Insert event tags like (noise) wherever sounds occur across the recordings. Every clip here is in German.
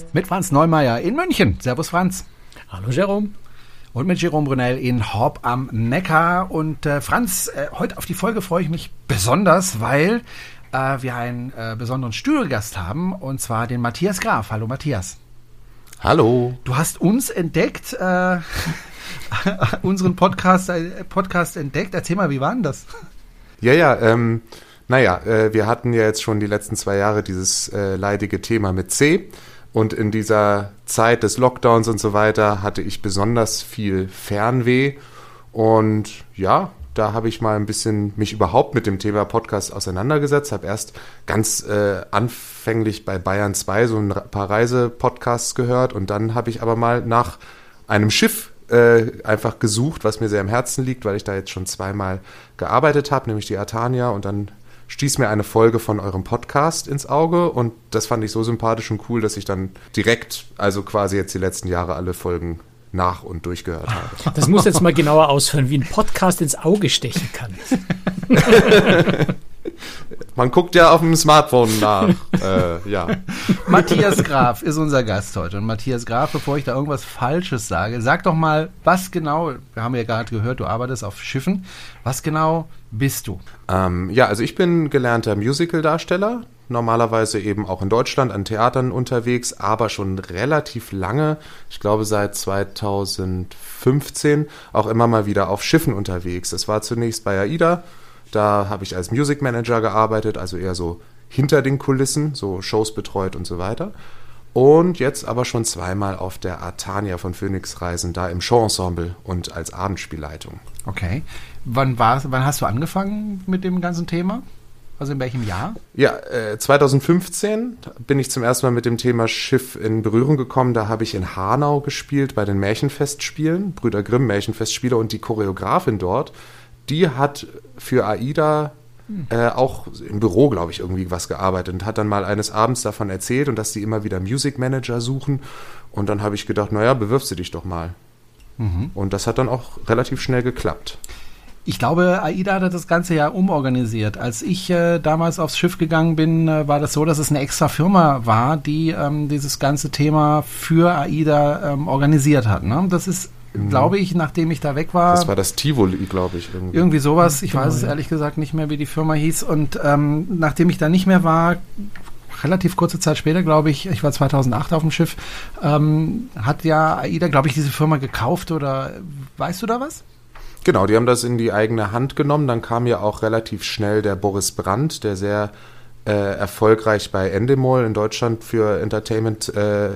Podcast. Mit Franz Neumeier in München. Servus Franz. Hallo Jerome. Und mit Jerome Brunel in Horb am Neckar. Und äh, Franz, äh, heute auf die Folge freue ich mich besonders, weil äh, wir einen äh, besonderen Studiogast haben, und zwar den Matthias Graf. Hallo Matthias. Hallo. Du hast uns entdeckt, äh, (laughs) unseren Podcast, äh, Podcast entdeckt. Erzähl mal, wie war denn das? Ja, ja, ähm, naja, äh, wir hatten ja jetzt schon die letzten zwei Jahre dieses äh, leidige Thema mit C. Und in dieser Zeit des Lockdowns und so weiter hatte ich besonders viel Fernweh. Und ja, da habe ich mal ein bisschen mich überhaupt mit dem Thema Podcast auseinandergesetzt. Habe erst ganz äh, anfänglich bei Bayern 2 so ein paar Reisepodcasts gehört. Und dann habe ich aber mal nach einem Schiff äh, einfach gesucht, was mir sehr am Herzen liegt, weil ich da jetzt schon zweimal gearbeitet habe, nämlich die Artania. Und dann stieß mir eine Folge von eurem Podcast ins Auge und das fand ich so sympathisch und cool, dass ich dann direkt, also quasi jetzt die letzten Jahre alle Folgen nach und durchgehört habe. Das muss jetzt mal genauer ausführen, wie ein Podcast ins Auge stechen kann. (laughs) Man guckt ja auf dem Smartphone nach. (laughs) äh, ja. Matthias Graf ist unser Gast heute. Und Matthias Graf, bevor ich da irgendwas Falsches sage, sag doch mal, was genau, wir haben ja gerade gehört, du arbeitest auf Schiffen. Was genau bist du? Ähm, ja, also ich bin gelernter Musical-Darsteller. Normalerweise eben auch in Deutschland an Theatern unterwegs, aber schon relativ lange, ich glaube seit 2015, auch immer mal wieder auf Schiffen unterwegs. Das war zunächst bei AIDA, da habe ich als Music Manager gearbeitet, also eher so hinter den Kulissen, so Shows betreut und so weiter. Und jetzt aber schon zweimal auf der Artania von Phoenix Reisen, da im Showensemble und als Abendspielleitung. Okay. Wann, war, wann hast du angefangen mit dem ganzen Thema? Also in welchem Jahr? Ja, äh, 2015 bin ich zum ersten Mal mit dem Thema Schiff in Berührung gekommen. Da habe ich in Hanau gespielt bei den Märchenfestspielen, Brüder Grimm Märchenfestspiele und die Choreografin dort, die hat für AIDA äh, auch im Büro, glaube ich, irgendwie was gearbeitet und hat dann mal eines Abends davon erzählt und dass sie immer wieder Music Manager suchen. Und dann habe ich gedacht, naja, bewirf sie dich doch mal. Mhm. Und das hat dann auch relativ schnell geklappt. Ich glaube, AIDA hat das ganze ja umorganisiert. Als ich äh, damals aufs Schiff gegangen bin, äh, war das so, dass es eine extra Firma war, die ähm, dieses ganze Thema für AIDA ähm, organisiert hat. Ne? Das ist. Glaube ich, nachdem ich da weg war. Das war das Tivoli, glaube ich. Irgendwie. irgendwie sowas. Ich genau, weiß es ehrlich gesagt nicht mehr, wie die Firma hieß. Und ähm, nachdem ich da nicht mehr war, relativ kurze Zeit später, glaube ich, ich war 2008 auf dem Schiff, ähm, hat ja AIDA, glaube ich, diese Firma gekauft oder weißt du da was? Genau, die haben das in die eigene Hand genommen. Dann kam ja auch relativ schnell der Boris Brandt, der sehr äh, erfolgreich bei Endemol in Deutschland für Entertainment äh,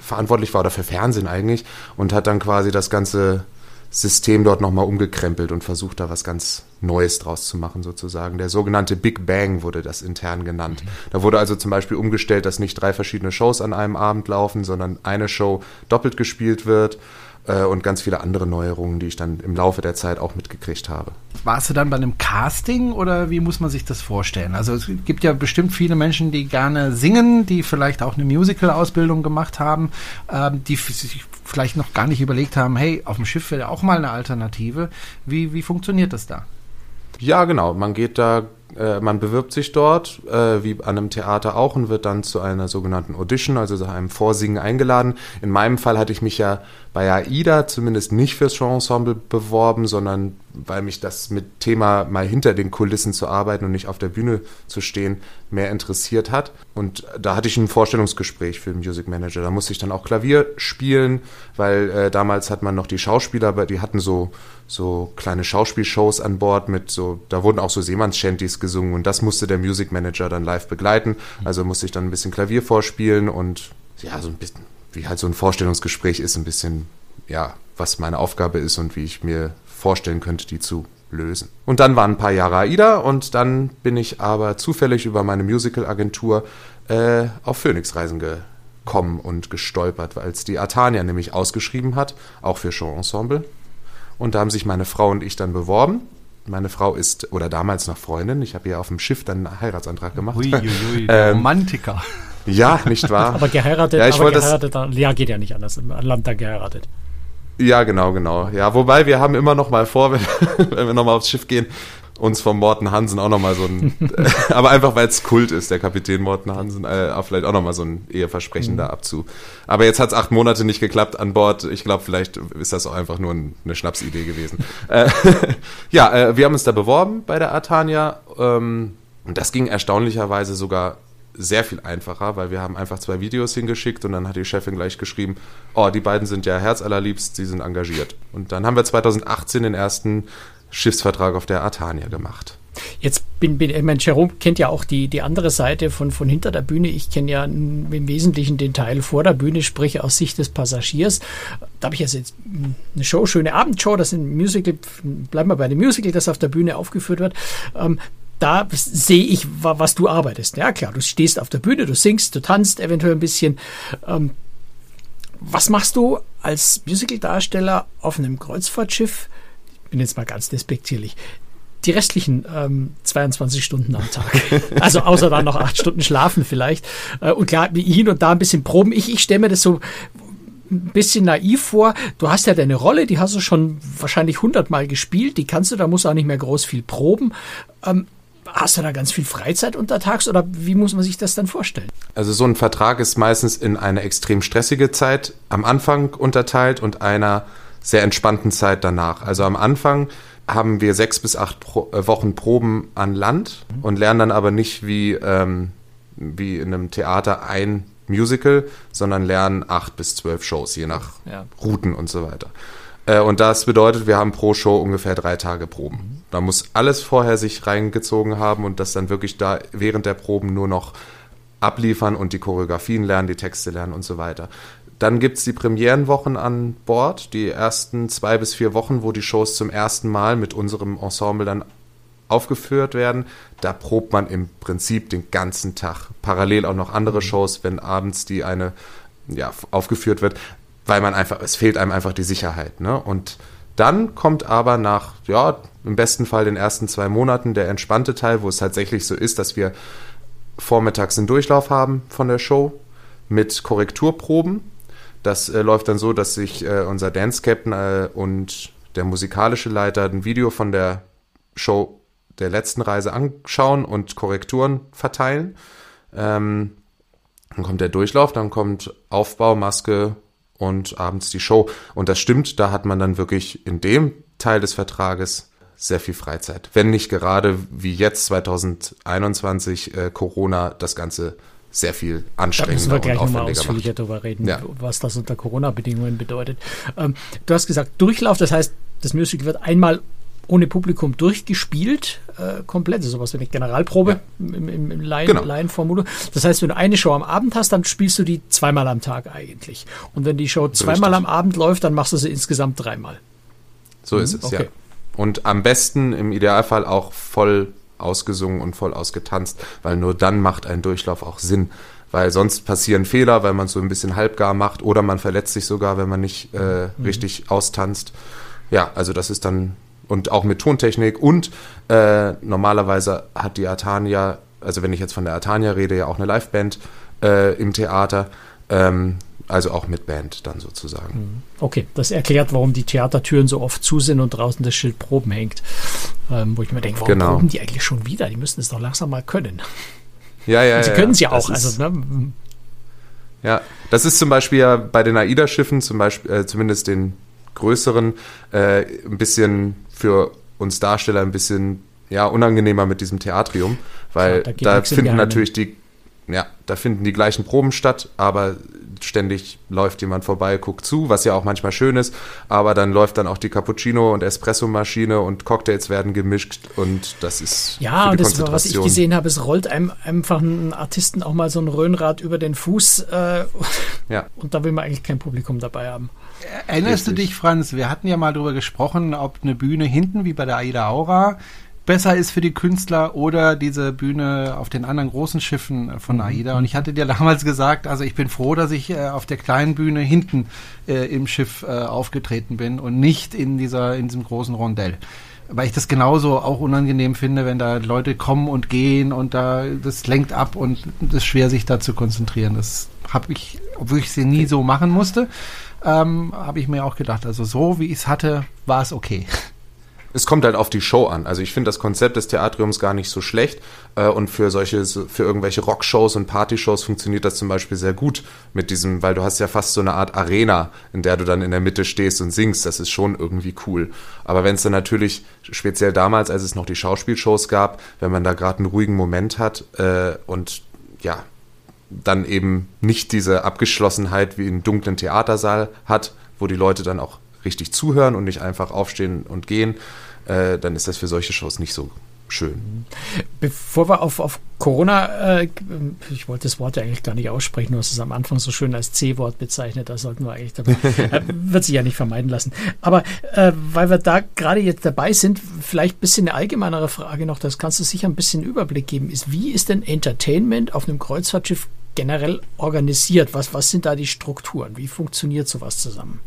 verantwortlich war oder für Fernsehen eigentlich und hat dann quasi das ganze System dort nochmal umgekrempelt und versucht da was ganz Neues draus zu machen sozusagen. Der sogenannte Big Bang wurde das intern genannt. Mhm. Da wurde also zum Beispiel umgestellt, dass nicht drei verschiedene Shows an einem Abend laufen, sondern eine Show doppelt gespielt wird und ganz viele andere Neuerungen, die ich dann im Laufe der Zeit auch mitgekriegt habe. Warst du dann bei einem Casting oder wie muss man sich das vorstellen? Also es gibt ja bestimmt viele Menschen, die gerne singen, die vielleicht auch eine Musical-Ausbildung gemacht haben, ähm, die sich vielleicht noch gar nicht überlegt haben, hey, auf dem Schiff wäre auch mal eine Alternative. Wie, wie funktioniert das da? Ja, genau. Man geht da äh, man bewirbt sich dort, äh, wie an einem Theater auch, und wird dann zu einer sogenannten Audition, also zu einem Vorsingen eingeladen. In meinem Fall hatte ich mich ja bei AIDA zumindest nicht fürs Showensemble beworben, sondern weil mich das mit Thema mal hinter den Kulissen zu arbeiten und nicht auf der Bühne zu stehen mehr interessiert hat. Und da hatte ich ein Vorstellungsgespräch für den Music Manager. Da musste ich dann auch Klavier spielen, weil äh, damals hat man noch die Schauspieler, die hatten so so kleine Schauspielshows an Bord mit so, da wurden auch so Seemannschanties gesungen und das musste der Music Manager dann live begleiten. Also musste ich dann ein bisschen Klavier vorspielen und ja, so ein bisschen, wie halt so ein Vorstellungsgespräch ist, ein bisschen, ja, was meine Aufgabe ist und wie ich mir vorstellen könnte, die zu lösen. Und dann waren ein paar Jahre AIDA und dann bin ich aber zufällig über meine Musical-Agentur äh, auf Phoenix-Reisen gekommen und gestolpert, weil es die Artania nämlich ausgeschrieben hat, auch für Show-Ensemble. Und da haben sich meine Frau und ich dann beworben. Meine Frau ist, oder damals noch Freundin, ich habe ihr auf dem Schiff dann einen Heiratsantrag gemacht. Ui, ui, ui, (laughs) ähm, Romantiker. Ja, nicht wahr? aber geheiratet, ja, ich aber geheiratet, das, ja, geht ja nicht anders. Im Land da geheiratet. Ja, genau, genau. Ja, wobei wir haben immer noch mal vor, (laughs) wenn, wenn wir noch mal aufs Schiff gehen, uns vom Morten Hansen auch nochmal so ein, (laughs) aber einfach weil es Kult ist, der Kapitän Morten Hansen, äh, vielleicht auch nochmal so ein Eheversprechen mhm. da abzu. Aber jetzt hat es acht Monate nicht geklappt an Bord. Ich glaube, vielleicht ist das auch einfach nur ein, eine Schnapsidee gewesen. (laughs) äh, ja, äh, wir haben uns da beworben bei der Artania. Ähm, und das ging erstaunlicherweise sogar sehr viel einfacher, weil wir haben einfach zwei Videos hingeschickt und dann hat die Chefin gleich geschrieben, oh, die beiden sind ja herzallerliebst, sie sind engagiert. Und dann haben wir 2018 den ersten Schiffsvertrag auf der Artania gemacht. Jetzt bin, bin ich meine, Jerome kennt ja auch die, die andere Seite von, von hinter der Bühne. Ich kenne ja im Wesentlichen den Teil vor der Bühne, sprich aus Sicht des Passagiers. Da habe ich also jetzt eine Show, schöne Abendshow, das ist ein Musical, bleiben wir bei dem Musical, das auf der Bühne aufgeführt wird. Ähm, da sehe ich, was du arbeitest. Ja, klar, du stehst auf der Bühne, du singst, du tanzt eventuell ein bisschen. Ähm, was machst du als Musical-Darsteller auf einem Kreuzfahrtschiff? Ich bin jetzt mal ganz despektierlich. Die restlichen ähm, 22 Stunden am Tag. (laughs) Also außer dann noch acht Stunden schlafen vielleicht. Äh, und klar, hin und da ein bisschen proben. Ich, ich stelle mir das so ein bisschen naiv vor. Du hast ja deine Rolle, die hast du schon wahrscheinlich hundertmal gespielt. Die kannst du, da musst du auch nicht mehr groß viel proben. Ähm, Hast du da ganz viel Freizeit untertags oder wie muss man sich das dann vorstellen? Also so ein Vertrag ist meistens in eine extrem stressige Zeit am Anfang unterteilt und einer sehr entspannten Zeit danach. Also am Anfang haben wir sechs bis acht Pro äh, Wochen Proben an Land und lernen dann aber nicht wie, ähm, wie in einem Theater ein Musical, sondern lernen acht bis zwölf Shows, je nach ja. Routen und so weiter. Äh, und das bedeutet, wir haben pro Show ungefähr drei Tage Proben. Da muss alles vorher sich reingezogen haben und das dann wirklich da während der Proben nur noch abliefern und die Choreografien lernen, die Texte lernen und so weiter. Dann gibt es die Premierenwochen an Bord, die ersten zwei bis vier Wochen, wo die Shows zum ersten Mal mit unserem Ensemble dann aufgeführt werden. Da probt man im Prinzip den ganzen Tag. Parallel auch noch andere Shows, wenn abends die eine ja, aufgeführt wird weil man einfach, es fehlt einem einfach die Sicherheit. Ne? Und dann kommt aber nach, ja, im besten Fall den ersten zwei Monaten der entspannte Teil, wo es tatsächlich so ist, dass wir vormittags einen Durchlauf haben von der Show mit Korrekturproben. Das äh, läuft dann so, dass sich äh, unser Dance Captain äh, und der musikalische Leiter ein Video von der Show der letzten Reise anschauen und Korrekturen verteilen. Ähm, dann kommt der Durchlauf, dann kommt Aufbau, Maske, und abends die Show. Und das stimmt, da hat man dann wirklich in dem Teil des Vertrages sehr viel Freizeit. Wenn nicht gerade wie jetzt 2021 äh, Corona das Ganze sehr viel anstrengender da müssen wir gleich nochmal ausführlicher darüber reden, ja. was das unter Corona-Bedingungen bedeutet. Ähm, du hast gesagt, Durchlauf, das heißt, das Musical wird einmal ohne Publikum durchgespielt, äh, komplett. Also sowas wie eine Generalprobe ja. im, im, im Laien, genau. Laienformulo. Das heißt, wenn du eine Show am Abend hast, dann spielst du die zweimal am Tag eigentlich. Und wenn die Show zweimal Richtig. am Abend läuft, dann machst du sie insgesamt dreimal. So mhm. ist es, okay. ja. Und am besten im Idealfall auch voll ausgesungen und voll ausgetanzt, weil nur dann macht ein Durchlauf auch Sinn. Weil sonst passieren Fehler, weil man so ein bisschen halbgar macht oder man verletzt sich sogar, wenn man nicht äh, mhm. richtig austanzt. Ja, also das ist dann und auch mit Tontechnik und äh, normalerweise hat die Artania, also wenn ich jetzt von der Artania rede, ja auch eine Liveband äh, im Theater. Ähm, also auch mit Band dann sozusagen. Mhm. Okay, das erklärt, warum die Theatertüren so oft zu sind und draußen das Schild Proben hängt. Ähm, wo ich mir denke, warum genau. proben die eigentlich schon wieder? Die müssten es doch langsam mal können. Ja, ja, und sie ja, können es ja auch. Also, ne? Ja, das ist zum Beispiel ja bei den AIDA-Schiffen, zum Beispiel, äh, zumindest den größeren, äh, ein bisschen für uns Darsteller ein bisschen ja, unangenehmer mit diesem Theatrium, weil ja, da, da finden natürlich die, ja, da finden die gleichen Proben statt, aber ständig läuft jemand vorbei, guckt zu, was ja auch manchmal schön ist, aber dann läuft dann auch die Cappuccino- und Espresso-Maschine und Cocktails werden gemischt und das ist Ja, und das, was ich gesehen habe, es rollt einem einfach einen Artisten auch mal so ein Röhnrad über den Fuß äh, ja. und da will man eigentlich kein Publikum dabei haben. Erinnerst Richtig. du dich, Franz, wir hatten ja mal darüber gesprochen, ob eine Bühne hinten, wie bei der Aida Aura, besser ist für die Künstler oder diese Bühne auf den anderen großen Schiffen von mhm. AIDA. Und ich hatte dir (laughs) damals gesagt, also ich bin froh, dass ich äh, auf der kleinen Bühne hinten äh, im Schiff äh, aufgetreten bin und nicht in dieser, in diesem großen Rondell. Weil ich das genauso auch unangenehm finde, wenn da Leute kommen und gehen und da das lenkt ab und es ist schwer, sich da zu konzentrieren. Das habe ich, obwohl ich sie nie so machen musste, ähm, habe ich mir auch gedacht, also so wie ich es hatte, war es okay. (laughs) es kommt halt auf die Show an. Also ich finde das Konzept des Theatriums gar nicht so schlecht äh, und für solche, für irgendwelche Rockshows und Partyshows funktioniert das zum Beispiel sehr gut mit diesem, weil du hast ja fast so eine Art Arena, in der du dann in der Mitte stehst und singst. Das ist schon irgendwie cool. Aber wenn es dann natürlich, speziell damals, als es noch die Schauspielshows gab, wenn man da gerade einen ruhigen Moment hat äh, und ja, dann eben nicht diese Abgeschlossenheit wie im dunklen Theatersaal hat, wo die Leute dann auch richtig zuhören und nicht einfach aufstehen und gehen, äh, dann ist das für solche Shows nicht so schön. Bevor wir auf, auf Corona, äh, ich wollte das Wort ja eigentlich gar nicht aussprechen, du hast es am Anfang so schön als C-Wort bezeichnet, da sollten wir eigentlich, dabei, (laughs) äh, wird sich ja nicht vermeiden lassen. Aber äh, weil wir da gerade jetzt dabei sind, vielleicht ein bisschen eine allgemeinere Frage noch, das kannst du sicher ein bisschen Überblick geben, ist, wie ist denn Entertainment auf einem Kreuzfahrtschiff generell organisiert? Was, was sind da die Strukturen? Wie funktioniert sowas zusammen?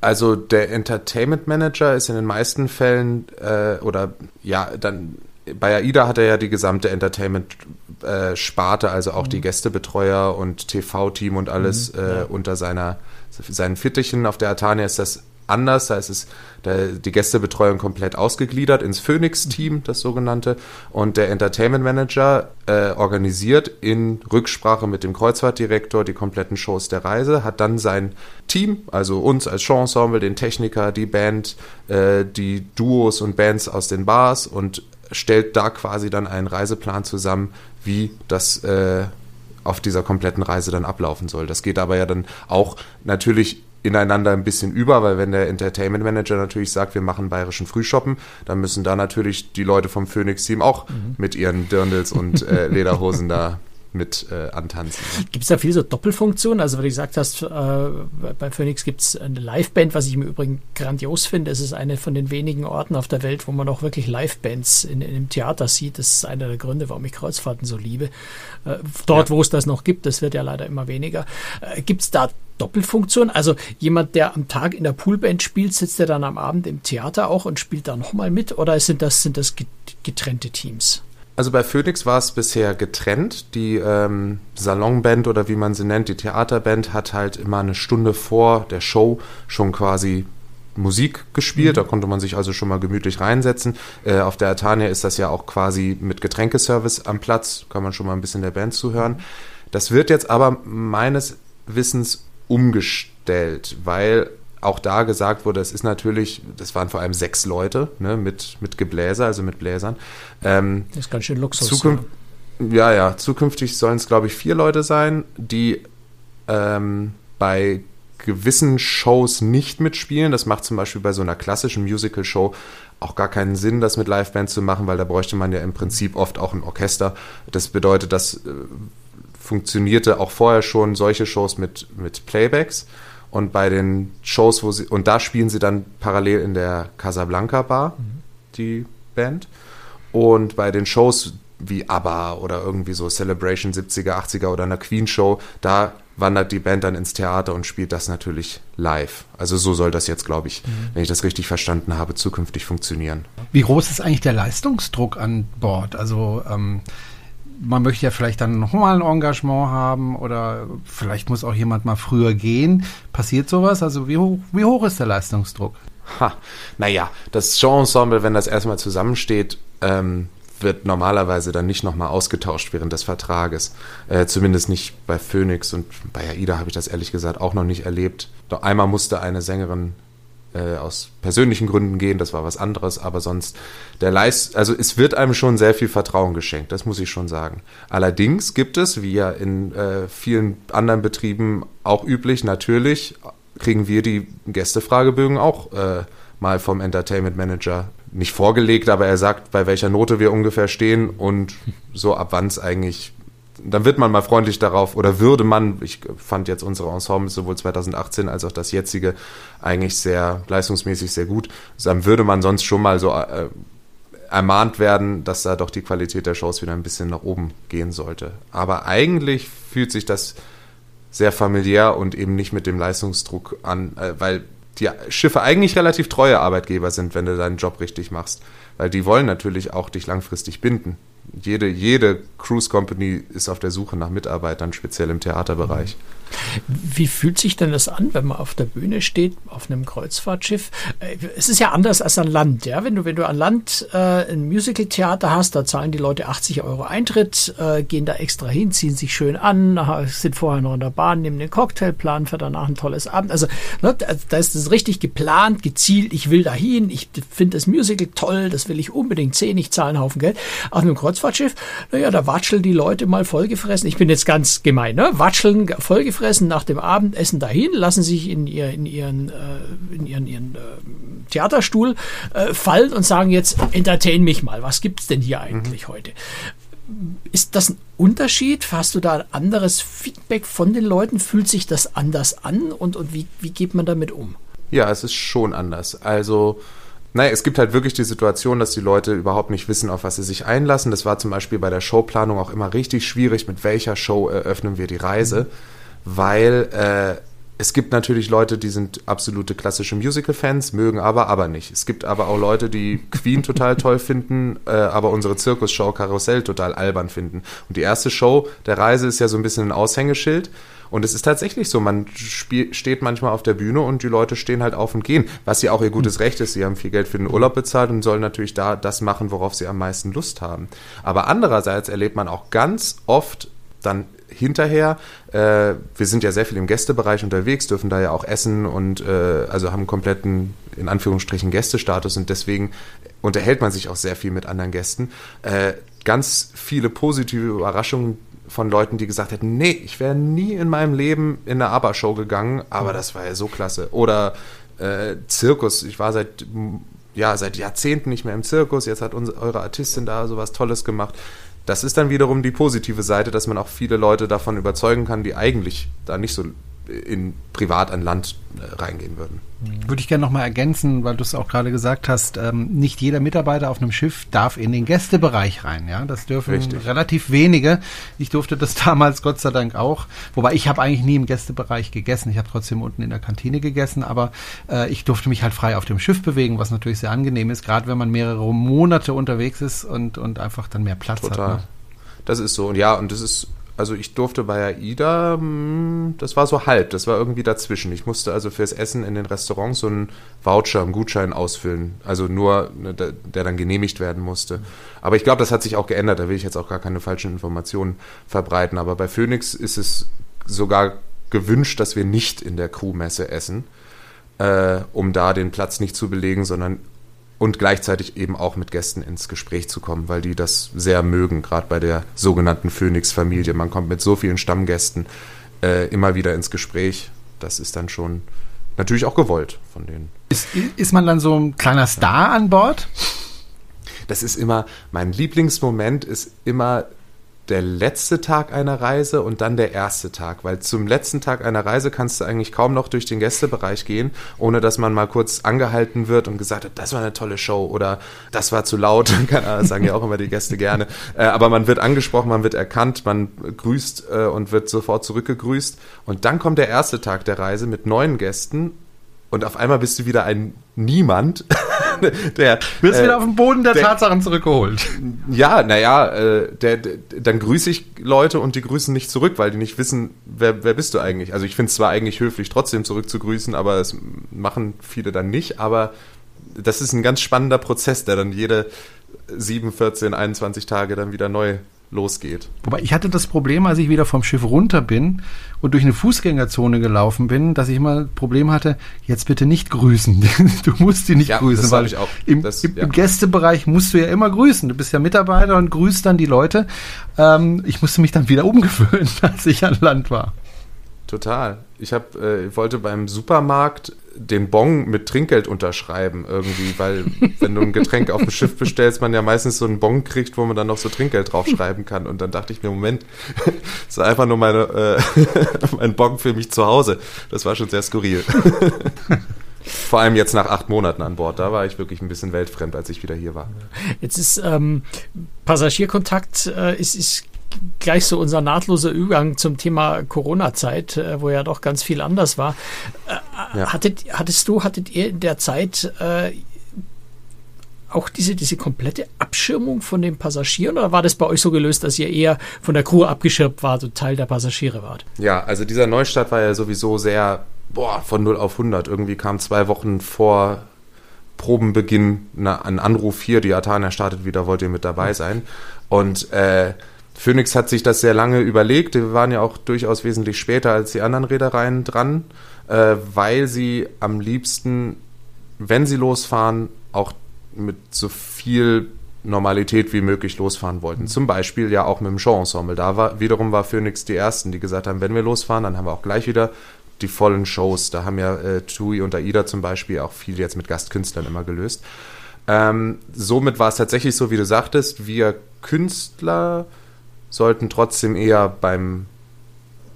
Also der Entertainment Manager ist in den meisten Fällen äh, oder ja, dann bei AIDA hat er ja die gesamte Entertainment-Sparte, äh, also auch mhm. die Gästebetreuer und TV-Team und alles mhm, ja. äh, unter seiner, seinen Fittichen. Auf der Atania ist das anders. Da ist es der, die Gästebetreuung komplett ausgegliedert ins Phoenix-Team, das sogenannte. Und der Entertainment Manager äh, organisiert in Rücksprache mit dem Kreuzfahrtdirektor die kompletten Shows der Reise, hat dann sein Team, also uns als Showensemble, den Techniker, die Band, äh, die Duos und Bands aus den Bars und stellt da quasi dann einen Reiseplan zusammen, wie das äh, auf dieser kompletten Reise dann ablaufen soll. Das geht aber ja dann auch natürlich ineinander ein bisschen über, weil wenn der Entertainment Manager natürlich sagt, wir machen bayerischen Frühshoppen, dann müssen da natürlich die Leute vom Phoenix-Team auch mhm. mit ihren Dirndls und äh, (laughs) Lederhosen da mit äh, antanzen. Gibt es da viel so Doppelfunktionen? Also, wie du gesagt hast, äh, bei Phoenix gibt es eine Liveband, was ich im Übrigen grandios finde. Es ist eine von den wenigen Orten auf der Welt, wo man auch wirklich Livebands in, in einem Theater sieht. Das ist einer der Gründe, warum ich Kreuzfahrten so liebe. Äh, dort, ja. wo es das noch gibt, das wird ja leider immer weniger. Äh, gibt es da Doppelfunktion? Also jemand, der am Tag in der Poolband spielt, sitzt der dann am Abend im Theater auch und spielt da nochmal mit? Oder sind das, sind das getrennte Teams? Also bei Phoenix war es bisher getrennt. Die ähm, Salonband oder wie man sie nennt, die Theaterband, hat halt immer eine Stunde vor der Show schon quasi Musik gespielt. Mhm. Da konnte man sich also schon mal gemütlich reinsetzen. Äh, auf der Atania ist das ja auch quasi mit Getränkeservice am Platz. Kann man schon mal ein bisschen der Band zuhören. Das wird jetzt aber meines Wissens umgestellt, weil auch da gesagt wurde, es ist natürlich, das waren vor allem sechs Leute ne, mit, mit Gebläser, also mit Bläsern. Ähm, das ist ganz schön Luxus. Zukünft, ja. ja, ja, zukünftig sollen es, glaube ich, vier Leute sein, die ähm, bei gewissen Shows nicht mitspielen. Das macht zum Beispiel bei so einer klassischen Musical-Show auch gar keinen Sinn, das mit Liveband zu machen, weil da bräuchte man ja im Prinzip oft auch ein Orchester. Das bedeutet, das äh, funktionierte auch vorher schon solche Shows mit, mit Playbacks. Und bei den Shows, wo sie, und da spielen sie dann parallel in der Casablanca Bar, mhm. die Band. Und bei den Shows wie ABBA oder irgendwie so Celebration 70er, 80er oder einer Queen Show, da wandert die Band dann ins Theater und spielt das natürlich live. Also so soll das jetzt, glaube ich, mhm. wenn ich das richtig verstanden habe, zukünftig funktionieren. Wie groß ist eigentlich der Leistungsdruck an Bord? Also ähm, man möchte ja vielleicht dann nochmal ein Engagement haben oder vielleicht muss auch jemand mal früher gehen. Passiert sowas? Also wie hoch, wie hoch ist der Leistungsdruck? Ha, naja, das Genreensemble, wenn das erstmal zusammensteht, ähm, wird normalerweise dann nicht nochmal ausgetauscht während des Vertrages. Äh, zumindest nicht bei Phoenix und bei AIDA habe ich das ehrlich gesagt auch noch nicht erlebt. Doch einmal musste eine Sängerin äh, aus persönlichen Gründen gehen, das war was anderes, aber sonst der Leist, also es wird einem schon sehr viel Vertrauen geschenkt, das muss ich schon sagen. Allerdings gibt es, wie ja in äh, vielen anderen Betrieben auch üblich, natürlich kriegen wir die Gästefragebögen auch äh, mal vom Entertainment Manager nicht vorgelegt, aber er sagt, bei welcher Note wir ungefähr stehen und so ab wann es eigentlich dann wird man mal freundlich darauf oder würde man, ich fand jetzt unsere Ensembles sowohl 2018 als auch das jetzige eigentlich sehr leistungsmäßig sehr gut, dann würde man sonst schon mal so äh, ermahnt werden, dass da doch die Qualität der Shows wieder ein bisschen nach oben gehen sollte. Aber eigentlich fühlt sich das sehr familiär und eben nicht mit dem Leistungsdruck an, äh, weil die Schiffe eigentlich relativ treue Arbeitgeber sind, wenn du deinen Job richtig machst. Weil die wollen natürlich auch dich langfristig binden jede, jede Cruise Company ist auf der Suche nach Mitarbeitern, speziell im Theaterbereich. Wie fühlt sich denn das an, wenn man auf der Bühne steht, auf einem Kreuzfahrtschiff? Äh, es ist ja anders als an Land, ja. Wenn du, wenn du an Land äh, ein Musicaltheater hast, da zahlen die Leute 80 Euro Eintritt, äh, gehen da extra hin, ziehen sich schön an, sind vorher noch in der Bahn, nehmen den Cocktailplan für danach ein tolles Abend. Also ne, da ist es richtig geplant, gezielt, ich will dahin, ich finde das Musical toll, das will ich unbedingt sehen, ich zahle einen Haufen Geld. Auf einem Kreuzfahrtschiff, naja, da watscheln die Leute mal vollgefressen. Ich bin jetzt ganz gemein, ne? Watscheln vollgefressen nach dem Abendessen dahin, lassen sich in, ihr, in ihren, äh, in ihren, ihren äh, Theaterstuhl äh, fallen und sagen jetzt, entertain mich mal, was gibt's denn hier eigentlich mhm. heute? Ist das ein Unterschied? Hast du da ein anderes Feedback von den Leuten? Fühlt sich das anders an und, und wie, wie geht man damit um? Ja, es ist schon anders. Also naja, es gibt halt wirklich die Situation, dass die Leute überhaupt nicht wissen, auf was sie sich einlassen. Das war zum Beispiel bei der Showplanung auch immer richtig schwierig, mit welcher Show eröffnen wir die Reise, weil äh, es gibt natürlich Leute, die sind absolute klassische Musical-Fans, mögen aber, aber nicht. Es gibt aber auch Leute, die Queen total toll finden, äh, aber unsere Zirkusshow Karussell total albern finden. Und die erste Show der Reise ist ja so ein bisschen ein Aushängeschild. Und es ist tatsächlich so, man steht manchmal auf der Bühne und die Leute stehen halt auf und gehen, was ja auch ihr gutes Recht ist. Sie haben viel Geld für den Urlaub bezahlt und sollen natürlich da das machen, worauf sie am meisten Lust haben. Aber andererseits erlebt man auch ganz oft dann hinterher, äh, wir sind ja sehr viel im Gästebereich unterwegs, dürfen da ja auch essen und äh, also haben einen kompletten, in Anführungsstrichen, Gästestatus und deswegen unterhält man sich auch sehr viel mit anderen Gästen. Äh, ganz viele positive Überraschungen, von Leuten, die gesagt hätten, nee, ich wäre nie in meinem Leben in eine ABBA-Show gegangen, aber das war ja so klasse. Oder äh, Zirkus, ich war seit, ja, seit Jahrzehnten nicht mehr im Zirkus, jetzt hat unsere, eure Artistin da sowas Tolles gemacht. Das ist dann wiederum die positive Seite, dass man auch viele Leute davon überzeugen kann, die eigentlich da nicht so in privat an Land äh, reingehen würden. Würde ich gerne nochmal ergänzen, weil du es auch gerade gesagt hast, ähm, nicht jeder Mitarbeiter auf einem Schiff darf in den Gästebereich rein. Ja, Das dürfen Richtig. relativ wenige. Ich durfte das (laughs) damals Gott sei Dank auch. Wobei ich habe eigentlich nie im Gästebereich gegessen. Ich habe trotzdem unten in der Kantine gegessen, aber äh, ich durfte mich halt frei auf dem Schiff bewegen, was natürlich sehr angenehm ist, gerade wenn man mehrere Monate unterwegs ist und, und einfach dann mehr Platz Total. hat. Ne? Das ist so. Und ja, und das ist also ich durfte bei AIDA, hm, das war so halb, das war irgendwie dazwischen. Ich musste also fürs Essen in den Restaurants so einen Voucher, einen Gutschein ausfüllen, also nur, ne, der dann genehmigt werden musste. Aber ich glaube, das hat sich auch geändert, da will ich jetzt auch gar keine falschen Informationen verbreiten. Aber bei Phoenix ist es sogar gewünscht, dass wir nicht in der Crewmesse essen, äh, um da den Platz nicht zu belegen, sondern und gleichzeitig eben auch mit Gästen ins Gespräch zu kommen, weil die das sehr mögen, gerade bei der sogenannten Phoenix-Familie. Man kommt mit so vielen Stammgästen äh, immer wieder ins Gespräch. Das ist dann schon natürlich auch gewollt von denen. Ist, ist man dann so ein kleiner Star an Bord? Das ist immer, mein Lieblingsmoment ist immer der letzte Tag einer Reise und dann der erste Tag, weil zum letzten Tag einer Reise kannst du eigentlich kaum noch durch den Gästebereich gehen, ohne dass man mal kurz angehalten wird und gesagt hat, das war eine tolle Show oder das war zu laut, (laughs) das sagen ja auch immer die Gäste gerne, äh, aber man wird angesprochen, man wird erkannt, man grüßt äh, und wird sofort zurückgegrüßt. Und dann kommt der erste Tag der Reise mit neuen Gästen und auf einmal bist du wieder ein Niemand. (laughs) der, Wirst äh, wieder auf den Boden der, der Tatsachen zurückgeholt. Ja, naja, äh, der, der, dann grüße ich Leute und die grüßen nicht zurück, weil die nicht wissen, wer, wer bist du eigentlich. Also ich finde es zwar eigentlich höflich, trotzdem zurückzugrüßen, aber das machen viele dann nicht. Aber das ist ein ganz spannender Prozess, der dann jede 7, 14, 21 Tage dann wieder neu losgeht. Wobei ich hatte das Problem, als ich wieder vom Schiff runter bin und durch eine Fußgängerzone gelaufen bin, dass ich immer das Problem hatte, jetzt bitte nicht grüßen. (laughs) du musst sie nicht ja, grüßen, das weil ich auch. Im, das, ja. im, Gästebereich musst du ja immer grüßen. Du bist ja Mitarbeiter und grüßt dann die Leute. Ähm, ich musste mich dann wieder (laughs) umgewöhnen, als ich an Land war. Total. Ich hab, äh, wollte beim Supermarkt den Bon mit Trinkgeld unterschreiben irgendwie, weil wenn du ein Getränk auf dem Schiff bestellst, man ja meistens so einen Bon kriegt, wo man dann noch so Trinkgeld draufschreiben kann. Und dann dachte ich mir, Moment, (laughs) das ist einfach nur meine, äh, (laughs) mein Bon für mich zu Hause. Das war schon sehr skurril. (laughs) Vor allem jetzt nach acht Monaten an Bord. Da war ich wirklich ein bisschen weltfremd, als ich wieder hier war. Jetzt ist ähm, Passagierkontakt äh, ist, ist gleich so unser nahtloser Übergang zum Thema Corona-Zeit, äh, wo ja doch ganz viel anders war. Äh, ja. hattet, hattest du, hattet ihr in der Zeit äh, auch diese, diese komplette Abschirmung von den Passagieren oder war das bei euch so gelöst, dass ihr eher von der Crew abgeschirmt wart und Teil der Passagiere wart? Ja, also dieser Neustart war ja sowieso sehr, boah, von 0 auf 100. Irgendwie kam zwei Wochen vor Probenbeginn ein Anruf hier, die Atana startet wieder, wollt ihr mit dabei sein? Und äh, Phoenix hat sich das sehr lange überlegt. Wir waren ja auch durchaus wesentlich später als die anderen Reedereien dran, äh, weil sie am liebsten, wenn sie losfahren, auch mit so viel Normalität wie möglich losfahren wollten. Zum Beispiel ja auch mit dem Showensemble. Da war wiederum war Phoenix die ersten, die gesagt haben, wenn wir losfahren, dann haben wir auch gleich wieder die vollen Shows. Da haben ja äh, Tui und Aida zum Beispiel auch viel jetzt mit Gastkünstlern immer gelöst. Ähm, somit war es tatsächlich so, wie du sagtest, wir Künstler sollten trotzdem eher beim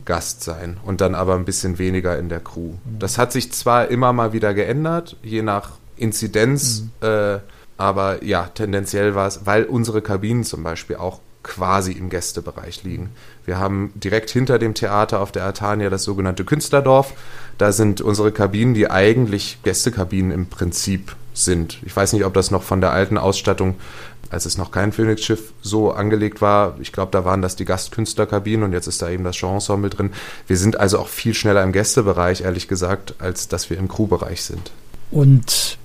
Gast sein und dann aber ein bisschen weniger in der Crew. Das hat sich zwar immer mal wieder geändert, je nach Inzidenz, mhm. äh, aber ja, tendenziell war es, weil unsere Kabinen zum Beispiel auch quasi im Gästebereich liegen. Wir haben direkt hinter dem Theater auf der Artania das sogenannte Künstlerdorf. Da sind unsere Kabinen, die eigentlich Gästekabinen im Prinzip sind. Ich weiß nicht, ob das noch von der alten Ausstattung, als es noch kein Phoenix-Schiff so angelegt war. Ich glaube, da waren das die Gastkünstlerkabinen und jetzt ist da eben das Genreensemble drin. Wir sind also auch viel schneller im Gästebereich, ehrlich gesagt, als dass wir im Crewbereich sind. Und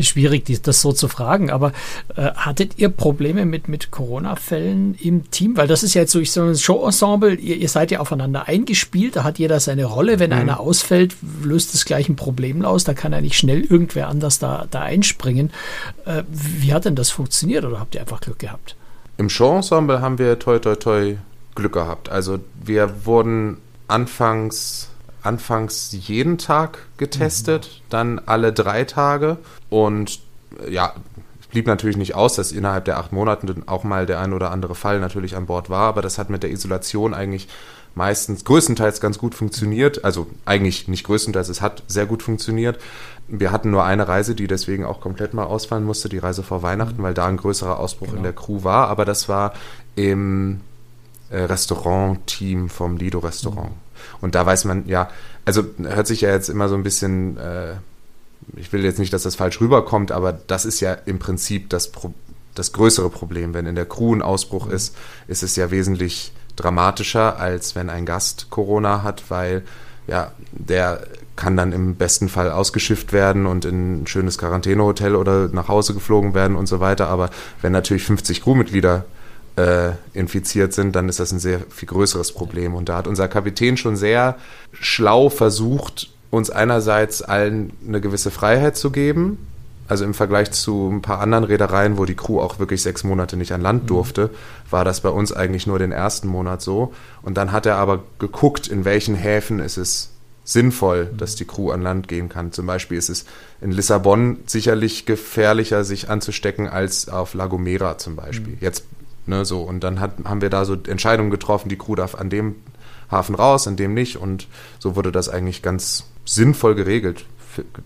schwierig, das so zu fragen, aber äh, hattet ihr Probleme mit, mit Corona-Fällen im Team? Weil das ist ja jetzt so, ich so ein Show-Ensemble, ihr, ihr, seid ja aufeinander eingespielt, da hat jeder seine Rolle. Wenn mhm. einer ausfällt, löst das gleich ein Problem aus, da kann eigentlich schnell irgendwer anders da, da einspringen. Äh, wie hat denn das funktioniert oder habt ihr einfach Glück gehabt? Im Show-Ensemble haben wir toi toi toi Glück gehabt. Also wir wurden anfangs anfangs jeden Tag getestet, mhm. dann alle drei Tage und ja, es blieb natürlich nicht aus, dass innerhalb der acht Monate auch mal der ein oder andere Fall natürlich an Bord war, aber das hat mit der Isolation eigentlich meistens größtenteils ganz gut funktioniert. Also eigentlich nicht größtenteils, es hat sehr gut funktioniert. Wir hatten nur eine Reise, die deswegen auch komplett mal ausfallen musste, die Reise vor Weihnachten, weil da ein größerer Ausbruch genau. in der Crew war. Aber das war im äh, Restaurant-Team vom Lido-Restaurant. Mhm. Und da weiß man, ja, also hört sich ja jetzt immer so ein bisschen, äh, ich will jetzt nicht, dass das falsch rüberkommt, aber das ist ja im Prinzip das, Pro das größere Problem. Wenn in der Crew ein Ausbruch ist, ist es ja wesentlich dramatischer, als wenn ein Gast Corona hat, weil ja, der kann dann im besten Fall ausgeschifft werden und in ein schönes Quarantänehotel oder nach Hause geflogen werden und so weiter. Aber wenn natürlich 50 Crewmitglieder äh, infiziert sind, dann ist das ein sehr viel größeres Problem. Und da hat unser Kapitän schon sehr schlau versucht, uns einerseits allen eine gewisse Freiheit zu geben. Also im Vergleich zu ein paar anderen Reedereien, wo die Crew auch wirklich sechs Monate nicht an Land mhm. durfte, war das bei uns eigentlich nur den ersten Monat so. Und dann hat er aber geguckt, in welchen Häfen ist es sinnvoll, mhm. dass die Crew an Land gehen kann. Zum Beispiel ist es in Lissabon sicherlich gefährlicher, sich anzustecken als auf La Gomera zum Beispiel. Mhm. Jetzt Ne, so, und dann hat, haben wir da so Entscheidungen getroffen, die Crew darf an dem Hafen raus, an dem nicht. Und so wurde das eigentlich ganz sinnvoll geregelt,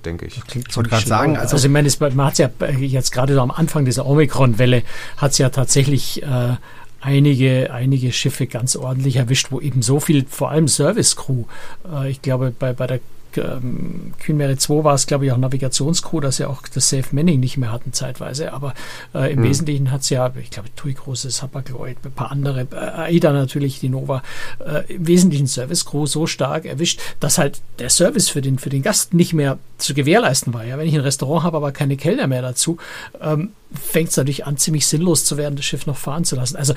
denke ich. Ich wollte gerade sagen, also, also ich meine, man hat es ja jetzt gerade so am Anfang dieser Omikron-Welle, hat es ja tatsächlich äh, einige, einige Schiffe ganz ordentlich erwischt, wo eben so viel, vor allem Service-Crew, äh, ich glaube, bei, bei der ähm, Queen 2 war es, glaube ich, auch Navigationscrew, dass sie auch das Safe Manning nicht mehr hatten zeitweise. Aber äh, im hm. Wesentlichen hat es ja, ich glaube, TUI großes, Hapag-Lloyd, ein paar andere, äh, AIDA natürlich, die Nova, äh, im Wesentlichen Service Crew so stark erwischt, dass halt der Service für den, für den Gast nicht mehr zu gewährleisten war. Ja, wenn ich ein Restaurant habe, aber keine Kellner mehr dazu, ähm, fängt es natürlich an, ziemlich sinnlos zu werden, das Schiff noch fahren zu lassen. Also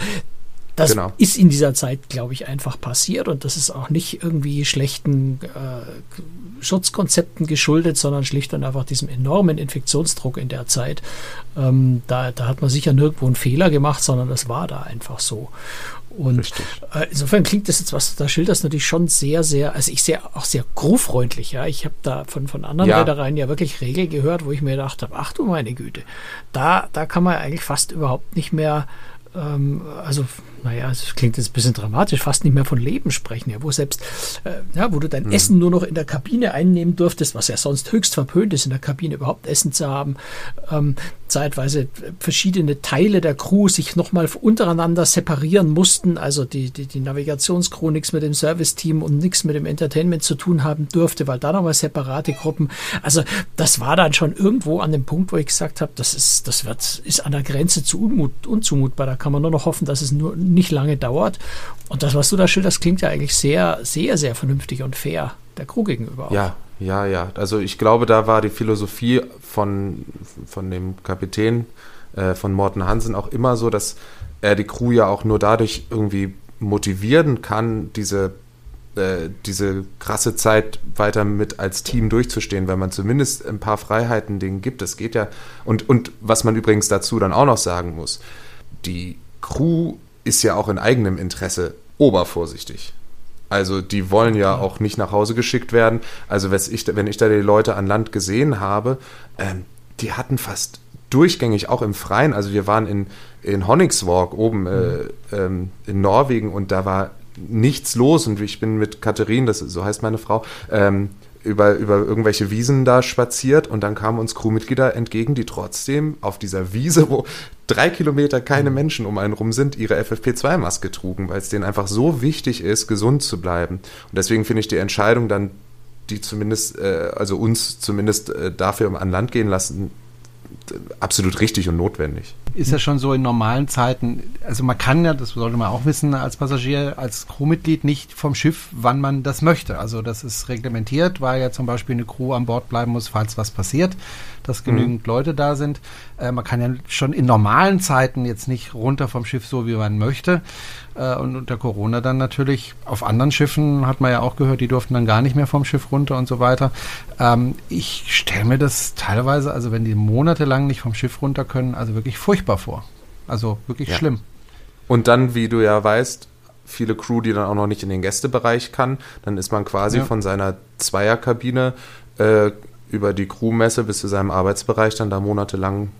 das genau. ist in dieser Zeit, glaube ich, einfach passiert und das ist auch nicht irgendwie schlechten äh, Schutzkonzepten geschuldet, sondern schlicht und einfach diesem enormen Infektionsdruck in der Zeit. Ähm, da, da hat man sicher nirgendwo einen Fehler gemacht, sondern das war da einfach so. Und äh, insofern klingt das jetzt, was du da schilderst, natürlich schon sehr, sehr, also ich sehe auch sehr crewfreundlich, ja. Ich habe da von, von anderen ja. Reedereien ja wirklich Regeln gehört, wo ich mir gedacht habe, ach du meine Güte, da, da kann man eigentlich fast überhaupt nicht mehr ähm, also naja, es klingt jetzt ein bisschen dramatisch, fast nicht mehr von Leben sprechen, ja, wo selbst, äh, ja, wo du dein mhm. Essen nur noch in der Kabine einnehmen durftest, was ja sonst höchst verpönt ist, in der Kabine überhaupt Essen zu haben. Ähm, zeitweise verschiedene Teile der Crew sich nochmal untereinander separieren mussten, also die, die, die Navigationscrew nichts mit dem Service-Team und nichts mit dem Entertainment zu tun haben durfte, weil da nochmal separate Gruppen. Also das war dann schon irgendwo an dem Punkt, wo ich gesagt habe, das ist, das wird, ist an der Grenze zu unmut, unzumutbar. Da kann man nur noch hoffen, dass es nur nicht lange dauert. Und das, was du da schilderst, klingt ja eigentlich sehr, sehr, sehr vernünftig und fair der Crew gegenüber. Auch. Ja, ja, ja. Also ich glaube, da war die Philosophie von, von dem Kapitän, äh, von Morten Hansen auch immer so, dass er die Crew ja auch nur dadurch irgendwie motivieren kann, diese äh, diese krasse Zeit weiter mit als Team durchzustehen, weil man zumindest ein paar Freiheiten denen gibt. Das geht ja. Und, und was man übrigens dazu dann auch noch sagen muss, die Crew ist ja auch in eigenem Interesse obervorsichtig. Also die wollen ja auch nicht nach Hause geschickt werden. Also wenn ich, wenn ich da die Leute an Land gesehen habe, ähm, die hatten fast durchgängig auch im Freien. Also wir waren in, in Honningswalk oben äh, ähm, in Norwegen und da war nichts los und ich bin mit Katharin, das so heißt meine Frau, ähm, über, über irgendwelche Wiesen da spaziert und dann kamen uns Crewmitglieder entgegen, die trotzdem auf dieser Wiese, wo drei Kilometer keine mhm. Menschen um einen rum sind, ihre FFP2-Maske trugen, weil es denen einfach so wichtig ist, gesund zu bleiben. Und deswegen finde ich die Entscheidung dann, die zumindest, äh, also uns zumindest äh, dafür an Land gehen lassen, absolut richtig und notwendig. Ist ja schon so in normalen Zeiten, also man kann ja, das sollte man auch wissen, als Passagier, als Crewmitglied nicht vom Schiff, wann man das möchte. Also das ist reglementiert, weil ja zum Beispiel eine Crew an Bord bleiben muss, falls was passiert dass genügend mhm. Leute da sind. Äh, man kann ja schon in normalen Zeiten jetzt nicht runter vom Schiff so, wie man möchte. Äh, und unter Corona dann natürlich auf anderen Schiffen hat man ja auch gehört, die durften dann gar nicht mehr vom Schiff runter und so weiter. Ähm, ich stelle mir das teilweise, also wenn die monatelang nicht vom Schiff runter können, also wirklich furchtbar vor. Also wirklich ja. schlimm. Und dann, wie du ja weißt, viele Crew, die dann auch noch nicht in den Gästebereich kann, dann ist man quasi ja. von seiner Zweierkabine äh, über die Crewmesse bis zu seinem Arbeitsbereich dann da monatelang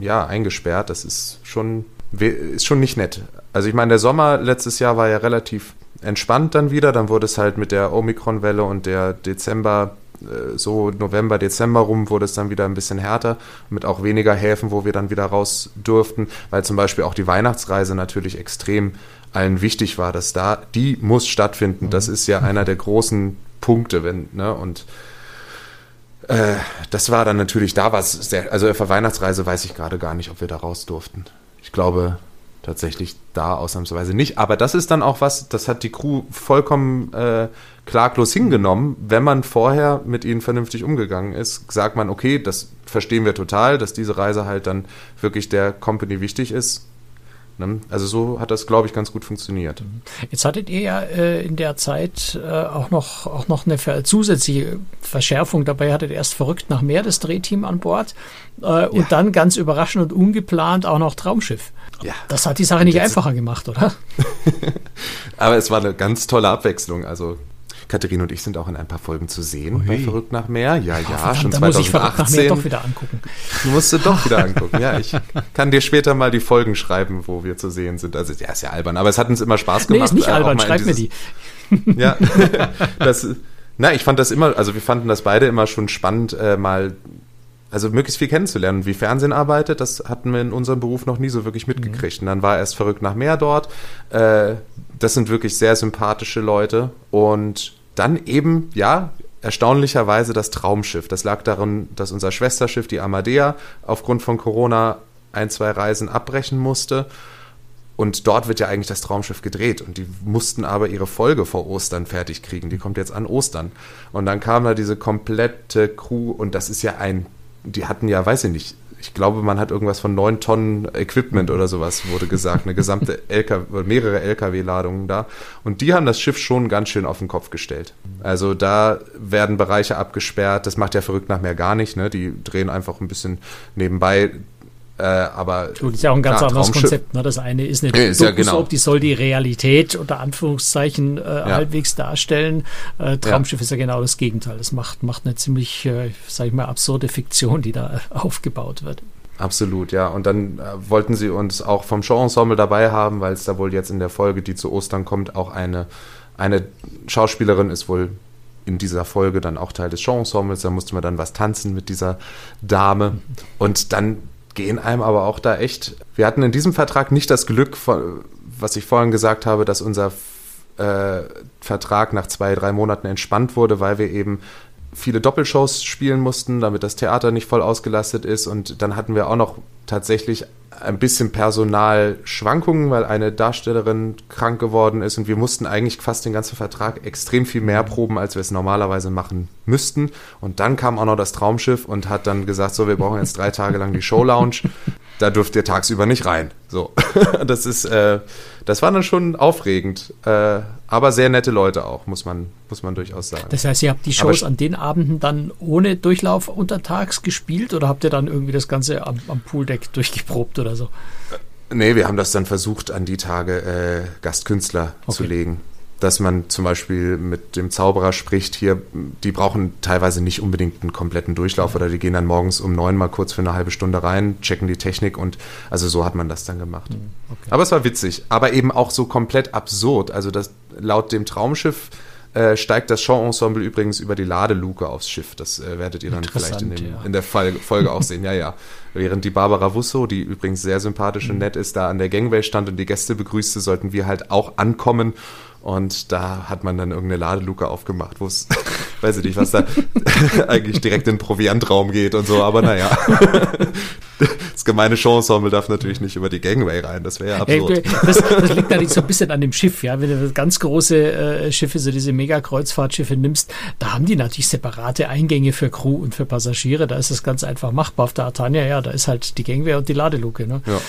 ja, eingesperrt. Das ist schon, ist schon nicht nett. Also ich meine, der Sommer letztes Jahr war ja relativ entspannt dann wieder. Dann wurde es halt mit der Omikron-Welle und der Dezember, äh, so November, Dezember rum, wurde es dann wieder ein bisschen härter, mit auch weniger Häfen, wo wir dann wieder raus durften, weil zum Beispiel auch die Weihnachtsreise natürlich extrem allen wichtig war, dass da, die muss stattfinden. Das ist ja einer der großen Punkte, wenn, ne, und äh, das war dann natürlich, da war es sehr, also für Weihnachtsreise weiß ich gerade gar nicht, ob wir da raus durften. Ich glaube tatsächlich da ausnahmsweise nicht. Aber das ist dann auch was, das hat die Crew vollkommen äh, klaglos hingenommen. Wenn man vorher mit ihnen vernünftig umgegangen ist, sagt man, okay, das verstehen wir total, dass diese Reise halt dann wirklich der Company wichtig ist Ne? Also so hat das, glaube ich, ganz gut funktioniert. Mhm. Jetzt hattet ihr ja äh, in der Zeit äh, auch, noch, auch noch eine zusätzliche Verschärfung dabei. Hattet erst verrückt nach Meer das Drehteam an Bord äh, ja. und dann ganz überraschend und ungeplant auch noch Traumschiff. Ja. Das hat die Sache nicht einfacher gemacht, oder? (laughs) Aber es war eine ganz tolle Abwechslung. Also Katharina und ich sind auch in ein paar Folgen zu sehen Ui. bei Verrückt nach Meer. Ja, ja, oh, schon da 2018. muss ich Verrückt nach Meer doch wieder angucken. Du musst du doch wieder (laughs) angucken. Ja, ich kann dir später mal die Folgen schreiben, wo wir zu sehen sind. Also, ja, ist ja albern, aber es hat uns immer Spaß gemacht. Nee, ist nicht äh, albern, schreib dieses, mir die. ja, (laughs) das, na, ich fand das immer, also wir fanden das beide immer schon spannend, äh, mal also möglichst viel kennenzulernen. Wie Fernsehen arbeitet, das hatten wir in unserem Beruf noch nie so wirklich mitgekriegt. Und dann war er erst verrückt nach mehr dort. Äh, das sind wirklich sehr sympathische Leute. Und dann eben, ja, erstaunlicherweise das Traumschiff. Das lag darin, dass unser Schwesterschiff, die Amadea, aufgrund von Corona ein, zwei Reisen abbrechen musste. Und dort wird ja eigentlich das Traumschiff gedreht. Und die mussten aber ihre Folge vor Ostern fertig kriegen. Die kommt jetzt an Ostern. Und dann kam da diese komplette Crew. Und das ist ja ein, die hatten ja, weiß ich nicht, ich glaube, man hat irgendwas von neun Tonnen Equipment oder sowas, wurde gesagt. Eine gesamte (laughs) LKW, mehrere LKW-Ladungen da. Und die haben das Schiff schon ganz schön auf den Kopf gestellt. Also da werden Bereiche abgesperrt. Das macht ja verrückt nach mehr gar nicht. Ne? Die drehen einfach ein bisschen nebenbei äh, aber Gut, ist ja auch ein ganz klar, anderes Konzept. Ne? Das eine ist eine ja, ist ja genau. die soll die Realität unter Anführungszeichen äh, ja. halbwegs darstellen. Äh, Traumschiff ja. ist ja genau das Gegenteil. Das macht, macht eine ziemlich, äh, sag ich mal, absurde Fiktion, die da aufgebaut wird. Absolut, ja. Und dann äh, wollten sie uns auch vom Showensemble dabei haben, weil es da wohl jetzt in der Folge, die zu Ostern kommt, auch eine, eine Schauspielerin ist wohl in dieser Folge dann auch Teil des Showensembles. Da musste man dann was tanzen mit dieser Dame. Und dann gehen einem aber auch da echt. Wir hatten in diesem Vertrag nicht das Glück, von, was ich vorhin gesagt habe, dass unser äh, Vertrag nach zwei, drei Monaten entspannt wurde, weil wir eben viele Doppelshows spielen mussten, damit das Theater nicht voll ausgelastet ist. Und dann hatten wir auch noch tatsächlich ein bisschen Personalschwankungen, weil eine Darstellerin krank geworden ist und wir mussten eigentlich fast den ganzen Vertrag extrem viel mehr proben, als wir es normalerweise machen müssten. Und dann kam auch noch das Traumschiff und hat dann gesagt, so, wir brauchen jetzt drei Tage lang die Show Lounge. Da dürft ihr tagsüber nicht rein. So, (laughs) das ist, äh, das war dann schon aufregend, äh, aber sehr nette Leute auch, muss man, muss man durchaus sagen. Das heißt, ihr habt die Shows an den Abenden dann ohne Durchlauf untertags gespielt oder habt ihr dann irgendwie das Ganze am, am Pooldeck durchgeprobt oder so? Nee, wir haben das dann versucht, an die Tage äh, Gastkünstler okay. zu legen dass man zum Beispiel mit dem Zauberer spricht hier, die brauchen teilweise nicht unbedingt einen kompletten Durchlauf oder die gehen dann morgens um neun mal kurz für eine halbe Stunde rein, checken die Technik und also so hat man das dann gemacht. Hm, okay. Aber es war witzig, aber eben auch so komplett absurd. Also das laut dem Traumschiff äh, steigt das Show-Ensemble übrigens über die Ladeluke aufs Schiff. Das äh, werdet ihr dann vielleicht in, dem, ja. in der Folge, Folge auch sehen. Ja, ja. Während die Barbara Wusso, die übrigens sehr sympathisch und mhm. nett ist, da an der Gangway stand und die Gäste begrüßte, sollten wir halt auch ankommen und da hat man dann irgendeine Ladeluke aufgemacht, wo es, (laughs) weiß ich nicht, was da (laughs) eigentlich direkt in den Proviantraum geht und so, aber naja. (laughs) Gemeine Showensemble darf natürlich nicht über die Gangway rein, das wäre ja absurd. Das, das, liegt (laughs) natürlich so ein bisschen an dem Schiff, ja. Wenn du ganz große äh, Schiffe, so diese Mega-Kreuzfahrtschiffe nimmst, da haben die natürlich separate Eingänge für Crew und für Passagiere. Da ist das ganz einfach machbar. Auf der Artania, ja, da ist halt die Gangway und die Ladeluke. Ne? Ja.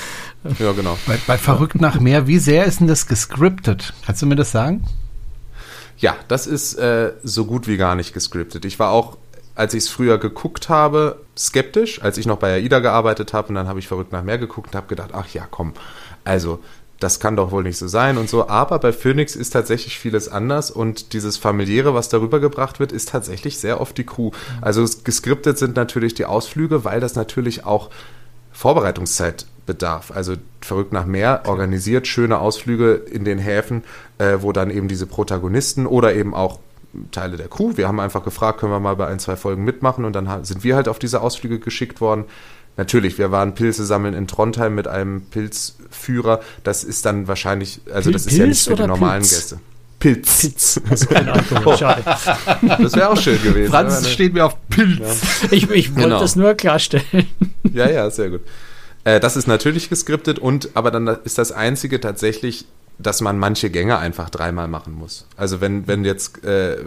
ja, genau. Bei, bei Verrückt nach Meer, wie sehr ist denn das gescriptet? Kannst du mir das sagen? Ja, das ist äh, so gut wie gar nicht gescriptet. Ich war auch als ich es früher geguckt habe, skeptisch, als ich noch bei AIDA gearbeitet habe und dann habe ich verrückt nach mehr geguckt und habe gedacht, ach ja, komm, also das kann doch wohl nicht so sein und so. Aber bei Phoenix ist tatsächlich vieles anders und dieses familiäre, was darüber gebracht wird, ist tatsächlich sehr oft die Crew. Also geskriptet sind natürlich die Ausflüge, weil das natürlich auch Vorbereitungszeit bedarf. Also verrückt nach mehr organisiert schöne Ausflüge in den Häfen, äh, wo dann eben diese Protagonisten oder eben auch Teile der Crew. Wir haben einfach gefragt, können wir mal bei ein, zwei Folgen mitmachen und dann sind wir halt auf diese Ausflüge geschickt worden. Natürlich, wir waren Pilze sammeln in Trondheim mit einem Pilzführer. Das ist dann wahrscheinlich, also das ist ja nicht für die normalen Pilz? Gäste. Pilz. Pilz. Also keine Ahnung, oh. schade. (laughs) Das wäre auch schön gewesen. Franz steht mir auf Pilz. Ja. Ich, ich wollte genau. das nur klarstellen. Ja, ja, sehr gut. Äh, das ist natürlich geskriptet und aber dann ist das einzige tatsächlich dass man manche Gänge einfach dreimal machen muss. Also wenn, wenn jetzt, äh,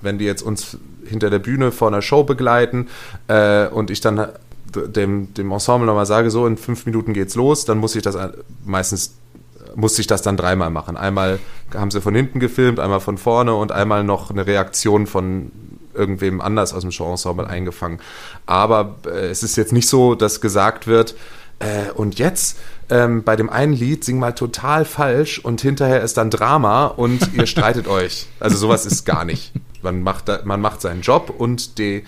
wenn die jetzt uns hinter der Bühne vor einer Show begleiten äh, und ich dann dem, dem Ensemble nochmal sage, so in fünf Minuten geht's los, dann muss ich das meistens musste ich das dann dreimal machen. Einmal haben sie von hinten gefilmt, einmal von vorne und einmal noch eine Reaktion von irgendwem anders aus dem Show-Ensemble eingefangen. Aber äh, es ist jetzt nicht so, dass gesagt wird, äh, und jetzt ähm, bei dem einen Lied sing mal total falsch und hinterher ist dann Drama und ihr (laughs) streitet euch. Also sowas ist gar nicht. Man macht, da, man macht seinen Job und die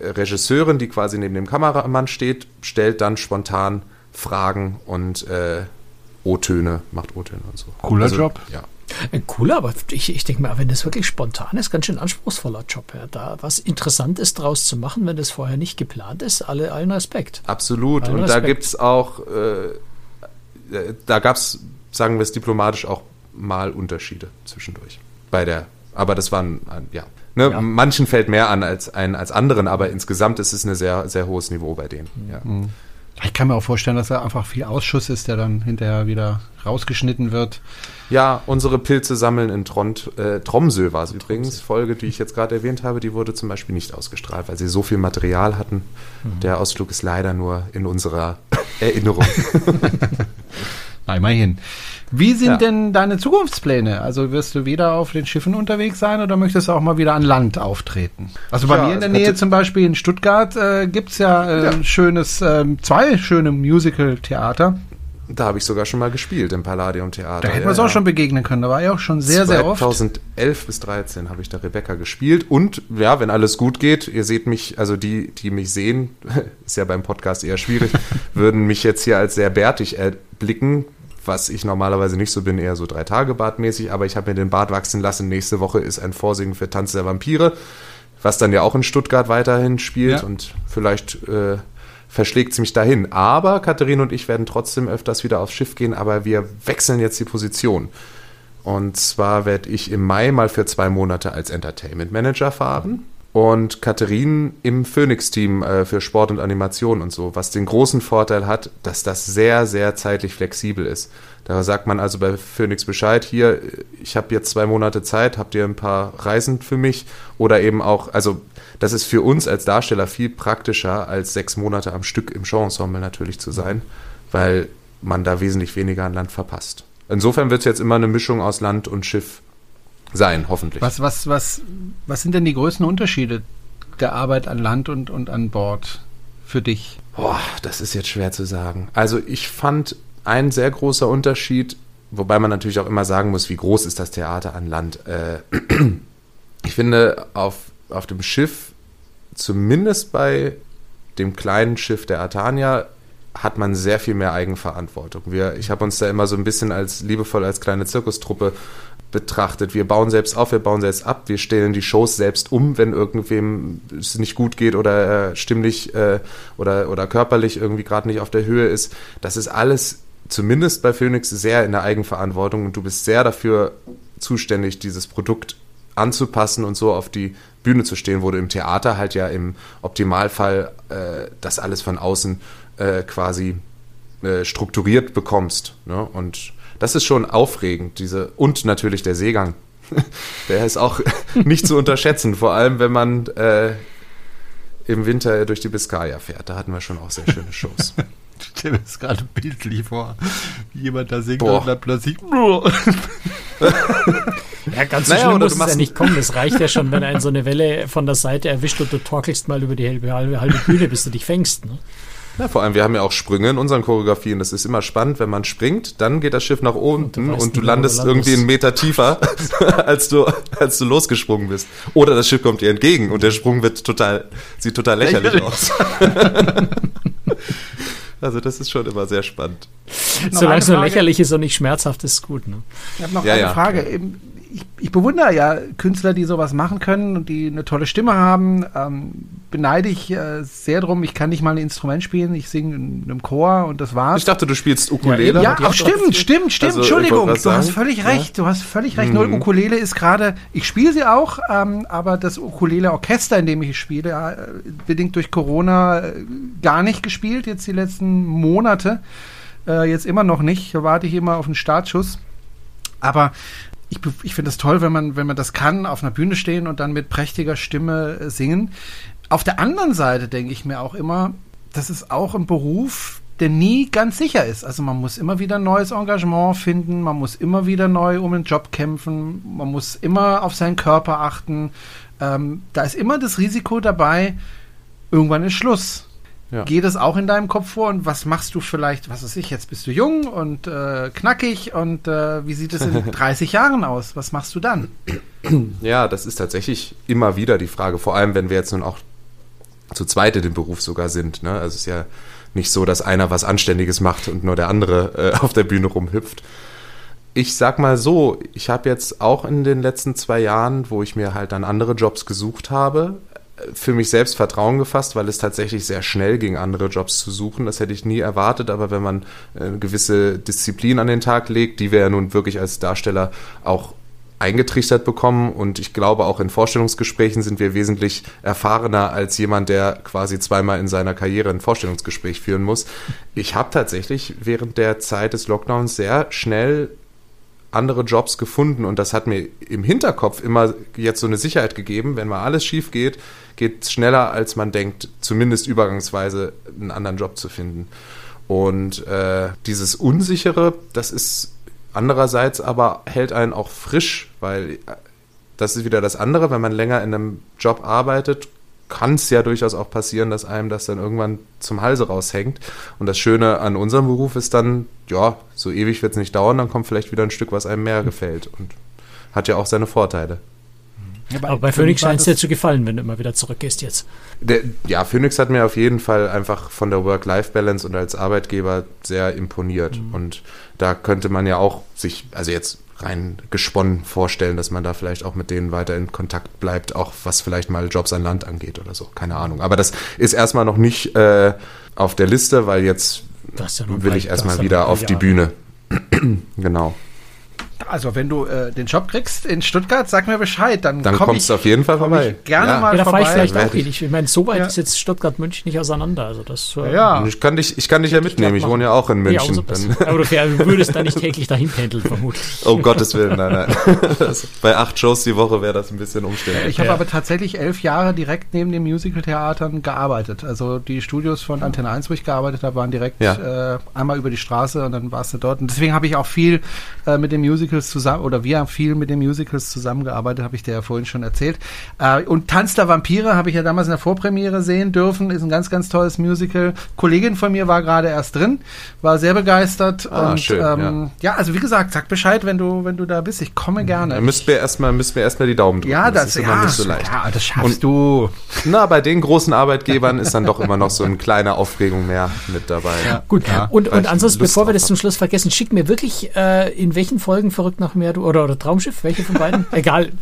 Regisseurin, die quasi neben dem Kameramann steht, stellt dann spontan Fragen und äh, O-Töne, macht O-Töne und so. Cooler also, Job. Ja. Cooler, aber ich, ich denke mal, wenn das wirklich spontan ist, ganz schön anspruchsvoller Job. Ja. Da was Interessantes draus zu machen, wenn das vorher nicht geplant ist, alle, allen Respekt. Absolut. Allen und Respekt. da gibt es auch, äh, da gab es, sagen wir es diplomatisch, auch mal Unterschiede zwischendurch. Bei der, aber das waren, ja. Ne, ja. Manchen fällt mehr an als, ein, als anderen, aber insgesamt ist es ein sehr, sehr hohes Niveau bei denen. Ja. Mhm. Ich kann mir auch vorstellen, dass da einfach viel Ausschuss ist, der dann hinterher wieder rausgeschnitten wird. Ja, unsere Pilze sammeln in Trond, äh, Tromsø war es übrigens. Folge, die ich jetzt gerade erwähnt habe, die wurde zum Beispiel nicht ausgestrahlt, weil sie so viel Material hatten. Mhm. Der Ausflug ist leider nur in unserer Erinnerung. (laughs) Na, immerhin. Wie sind ja. denn deine Zukunftspläne? Also wirst du wieder auf den Schiffen unterwegs sein oder möchtest du auch mal wieder an Land auftreten? Also bei ja, mir in der Nähe zum Beispiel in Stuttgart äh, gibt es ja, äh, ja. schönes, äh, zwei schöne Musical-Theater. Da habe ich sogar schon mal gespielt im Palladium Theater. Da hätten wir es auch schon begegnen können. Da war ich auch schon sehr, sehr oft. 2011 bis 2013 habe ich da Rebecca gespielt. Und ja, wenn alles gut geht, ihr seht mich, also die, die mich sehen, (laughs) ist ja beim Podcast eher schwierig, (laughs) würden mich jetzt hier als sehr bärtig erblicken was ich normalerweise nicht so bin, eher so drei Tage Bartmäßig, aber ich habe mir den Bart wachsen lassen. Nächste Woche ist ein Vorsingen für Tanz der Vampire, was dann ja auch in Stuttgart weiterhin spielt ja. und vielleicht äh, verschlägt es mich dahin. Aber Katharina und ich werden trotzdem öfters wieder aufs Schiff gehen, aber wir wechseln jetzt die Position. Und zwar werde ich im Mai mal für zwei Monate als Entertainment Manager fahren und Katharine im Phoenix-Team äh, für Sport und Animation und so, was den großen Vorteil hat, dass das sehr, sehr zeitlich flexibel ist. Da sagt man also bei Phoenix Bescheid, hier, ich habe jetzt zwei Monate Zeit, habt ihr ein paar Reisen für mich? Oder eben auch, also das ist für uns als Darsteller viel praktischer, als sechs Monate am Stück im Showensemble natürlich zu sein, weil man da wesentlich weniger an Land verpasst. Insofern wird es jetzt immer eine Mischung aus Land und Schiff sein, hoffentlich. Was, was, was, was sind denn die größten Unterschiede der Arbeit an Land und, und an Bord für dich? Boah, das ist jetzt schwer zu sagen. Also ich fand ein sehr großer Unterschied, wobei man natürlich auch immer sagen muss, wie groß ist das Theater an Land. Äh, (clears throat) ich finde, auf, auf dem Schiff, zumindest bei dem kleinen Schiff der Atania, hat man sehr viel mehr Eigenverantwortung. Wir, ich habe uns da immer so ein bisschen als liebevoll als kleine Zirkustruppe betrachtet. Wir bauen selbst auf, wir bauen selbst ab, wir stellen die Shows selbst um, wenn irgendwem es nicht gut geht oder äh, stimmlich äh, oder, oder körperlich irgendwie gerade nicht auf der Höhe ist. Das ist alles zumindest bei Phoenix sehr in der Eigenverantwortung und du bist sehr dafür zuständig, dieses Produkt anzupassen und so auf die Bühne zu stehen, wo du im Theater halt ja im Optimalfall äh, das alles von außen äh, quasi äh, strukturiert bekommst. Ne? Und das ist schon aufregend, diese und natürlich der Seegang. (laughs) der ist auch (laughs) nicht zu unterschätzen, vor allem wenn man äh, im Winter durch die Biskaya fährt. Da hatten wir schon auch sehr schöne Shows. (laughs) Ich stelle mir gerade bildlich vor, wie jemand da singt Boah. und dann plötzlich. (laughs) Ja, ganz so Naja, schlimm muss du es ja nicht kommen. Es reicht ja schon, wenn einen so eine Welle von der Seite erwischt und du torkelst mal über die halbe, halbe, halbe Bühne, bis du dich fängst. Ne? Ja, vor allem, wir haben ja auch Sprünge in unseren Choreografien. Das ist immer spannend, wenn man springt, dann geht das Schiff nach unten weißt und du wo du landest landest. irgendwie einen Meter tiefer, (laughs) als du, als du losgesprungen bist. Oder das Schiff kommt dir entgegen und der Sprung wird total, sieht total lächerlich, Lächerlich. aus. (laughs) also das ist schon immer sehr spannend. Solange es nur lächerlich ist und nicht schmerzhaft, ist gut. Ne? Ich habe noch Ja, eine ja. Frage. Ich, ich bewundere ja Künstler, die sowas machen können und die eine tolle Stimme haben. Ähm, beneide ich äh, sehr drum. Ich kann nicht mal ein Instrument spielen. Ich singe in einem Chor und das war's. Ich dachte, du spielst Ukulele. Ja, die ach, hat stimmt, stimmt, stimmt. Also, Entschuldigung, du hast völlig Ja. recht. Du hast völlig recht. Mhm. Null Ukulele ist gerade, ich spiele sie auch, ähm, aber das Ukulele-Orchester, in dem ich spiele, äh, bedingt durch Corona äh, gar nicht gespielt, jetzt die letzten Monate. Äh, jetzt immer noch nicht. Da warte ich immer auf einen Startschuss. Aber ich, ich finde es toll, wenn man, wenn man das kann, auf einer Bühne stehen und dann mit prächtiger Stimme äh, singen. Auf der anderen Seite denke ich mir auch immer, das ist auch ein Beruf, der nie ganz sicher ist. Also man muss immer wieder neues Engagement finden, man muss immer wieder neu um den Job kämpfen, man muss immer auf seinen Körper achten. Ähm, da ist immer das Risiko dabei, irgendwann ist Schluss. Ja. Geht es auch in deinem Kopf vor und was machst du vielleicht, was weiß ich, jetzt bist du jung und äh, knackig und äh, wie sieht es in (laughs) 30 Jahren aus? Was machst du dann? Ja, das ist tatsächlich immer wieder die Frage, vor allem wenn wir jetzt nun auch zu zweit in dem Beruf sogar sind. Ne? Also es ist ja nicht so, dass einer was Anständiges macht und nur der andere äh, (laughs) auf der Bühne rumhüpft. Ich sag mal so, ich habe jetzt auch in den letzten zwei Jahren, wo ich mir halt dann andere Jobs gesucht habe, für mich selbst Vertrauen gefasst, weil es tatsächlich sehr schnell ging, andere Jobs zu suchen. Das hätte ich nie erwartet, aber wenn man äh, eine gewisse Disziplin an den Tag legt, die wir ja nun wirklich als Darsteller auch eingetrichtert bekommen und ich glaube auch in Vorstellungsgesprächen sind wir wesentlich erfahrener als jemand, der quasi zweimal in seiner Karriere ein Vorstellungsgespräch führen muss. Ich habe tatsächlich während der Zeit des Lockdowns sehr schnell andere Jobs gefunden und das hat mir im Hinterkopf immer jetzt so eine Sicherheit gegeben, wenn mal alles schief geht, geht es schneller als man denkt, zumindest übergangsweise einen anderen Job zu finden. Und äh, dieses Unsichere, das ist andererseits aber hält einen auch frisch, weil äh, das ist wieder das andere, wenn man länger in einem Job arbeitet, kann es ja durchaus auch passieren, dass einem das dann irgendwann zum Halse raushängt. Und das Schöne an unserem Beruf ist dann, ja, so ewig wird es nicht dauern, dann kommt vielleicht wieder ein Stück, was einem mehr gefällt und hat ja auch seine Vorteile. Aber bei Phoenix scheint es dir zu gefallen, wenn du immer wieder zurückgehst jetzt. Der, ja, Phoenix hat mir auf jeden Fall einfach von der Work-Life-Balance und als Arbeitgeber sehr imponiert. Und da könnte man ja auch sich, also jetzt rein gesponnen vorstellen, dass man da vielleicht auch mit denen weiter in Kontakt bleibt, auch was vielleicht mal Jobs an Land angeht oder so. Keine Ahnung. Aber das ist erstmal noch nicht äh, auf der Liste, weil jetzt ja will ich erstmal wieder auf die Bühne. (clears throat) genau. Also, wenn du äh, den Job kriegst in Stuttgart, sag mir Bescheid. Dann, dann komm kommst ich, du auf jeden Fall vorbei. gerne ja. mal ja, da fahre ich vielleicht auch hin. Ich meine, so weit Ja. ist jetzt Stuttgart-München nicht auseinander. Also das, äh, ja. Ich kann dich, ich kann dich ja mitnehmen. Ich wohne ja auch in Ja, München. umso besser. Aber du (laughs) würdest da nicht täglich dahin pendeln, vermutlich. oh Gottes Willen, nein, nein. (laughs) Das, bei acht Shows die Woche wäre das ein bisschen umständlich. Ich habe Ja. aber tatsächlich elf Jahre direkt neben den Musical-Theatern gearbeitet. Also die Studios von Antenne 1, wo ich gearbeitet habe, waren direkt Ja. äh, einmal über die Straße und dann warst du dort. Und deswegen habe ich auch viel äh, mit den Musicals zusammen, oder wir haben viel mit den Musicals zusammengearbeitet, habe ich dir ja vorhin schon erzählt. Äh, und Tanz der Vampire habe ich ja damals in der Vorpremiere sehen dürfen. Ist ein ganz, ganz tolles Musical. Kollegin von mir war gerade erst drin, war sehr begeistert. Ah, und schön, ähm, ja. also wie gesagt, sag Bescheid, wenn du, wenn du da bist. Ich komme gerne. Da müssten wir erstmal, wir erstmal die Daumen drücken. ja, das, ist immer ja, nicht so leicht. ja, das schaffst Und- du. Na, bei den großen Arbeitgebern ist dann doch immer noch so eine kleine Aufregung mehr mit dabei. Gut, Ja, und, und ansonsten, bevor wir das zum Schluss vergessen, schick mir wirklich, äh, in welchen Folgen verrückt nach mehr du, oder, oder Traumschiff, welche von beiden? (laughs) Egal,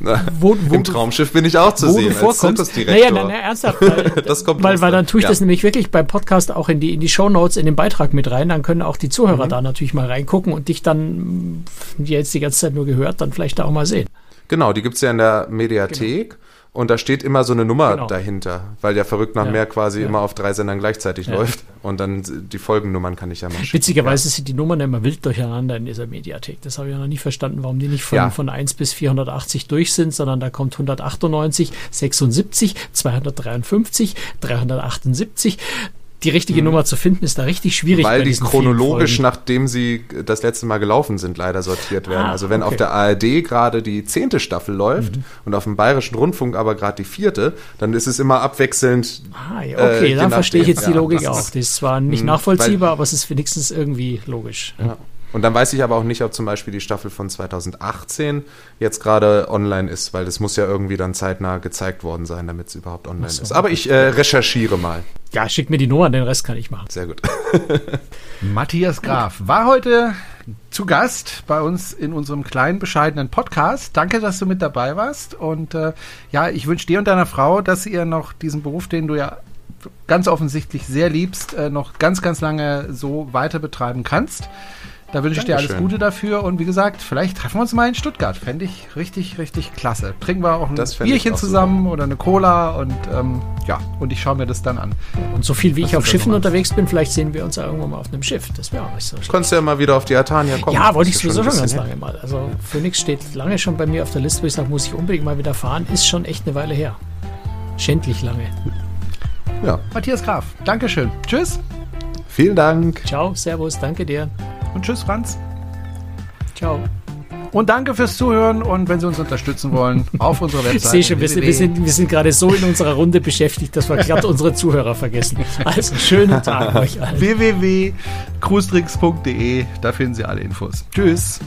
wo, wo Im du- Traumschiff bin ich auch zu wo sehen du vorkommst. als Naja, na, na, ernsthaft, weil, (laughs) Das kommt weil, weil dann tue ich Ja. das nämlich wirklich beim Podcast auch in die, in die Shownotes, in den Beitrag mit rein, dann können auch die Mhm. Zuhörer da natürlich mal reingucken und dich dann, die jetzt die ganze Zeit nur gehört, dann vielleicht da auch mal sehen. Genau, die gibt's ja in der Mediathek. Und da steht immer so eine Nummer Genau. dahinter, weil ja verrückt nach Ja. mehr quasi Ja. immer auf drei Sendern gleichzeitig Ja. läuft. Und dann die Folgennummern kann ich ja mal schicken. Witzigerweise sind die Nummern immer wild durcheinander in dieser Mediathek. Das habe ich noch nie verstanden, warum die nicht von, von 1 bis 480 durch sind, sondern da kommt 198, 76, 253, 378. Die richtige Nummer zu finden ist da richtig schwierig. Mhm. Weil die chronologisch, nachdem sie das letzte Mal gelaufen sind, leider sortiert werden. Ah, also wenn auf okay. der ARD gerade die zehnte Staffel läuft Mhm. und auf dem Bayerischen Rundfunk aber gerade die vierte, dann ist es immer abwechselnd. Ah, ja, äh, okay, je dann verstehe ich jetzt die ja, Logik das auch. ist- (laughs) Das ist zwar nicht Mhm, nachvollziehbar, aber es ist wenigstens irgendwie logisch. Ja. Und dann weiß ich aber auch nicht, ob zum Beispiel die Staffel von 2018 jetzt gerade online ist, weil das muss ja irgendwie dann zeitnah gezeigt worden sein, damit es überhaupt online so. ist. Aber ich äh, recherchiere mal. Ja, schick mir die Nummer, den Rest kann ich machen. Sehr gut. (laughs) Matthias Graf war heute zu Gast bei uns in unserem kleinen, bescheidenen Podcast. Danke, dass du mit dabei warst. Und äh, ja, ich wünsche dir und deiner Frau, dass ihr noch diesen Beruf, den du ja ganz offensichtlich sehr liebst, äh, noch ganz, ganz lange so weiter betreiben kannst. Da wünsche ich dir alles. Gute dafür und wie gesagt, vielleicht treffen wir uns mal in Stuttgart. Fände ich richtig, richtig klasse. Trinken wir auch ein Das ich Bierchen auch zusammen oder eine Cola und ähm, ja, und ich schaue mir das dann an. Und so viel wie ich du auf Schiffen so unterwegs bin, vielleicht sehen wir uns ja irgendwann mal auf einem Schiff. Das wäre auch nicht so schlecht. Konntest ja mal wieder auf die Atania kommen. Ja, wollte ich sowieso schon ganz lange mal. Also Phoenix steht lange schon bei mir auf der Liste, wo ich sage, muss ich unbedingt mal wieder fahren. Ist schon echt eine Weile her. Schändlich lange. Ja. Matthias Graf, Dankeschön. Tschüss Vielen Dank. Ciao, Servus, danke dir. Und tschüss, Franz. Ciao. Und danke fürs Zuhören und wenn Sie uns unterstützen wollen, auf unserer (laughs) Ich Webseite. sehe schon, wir sind, wir sind, wir sind gerade so in unserer Runde beschäftigt, dass wir glatt unsere Zuhörer vergessen. Also schönen Tag euch allen. www.cruestricks.de, da finden Sie alle Infos. Tschüss.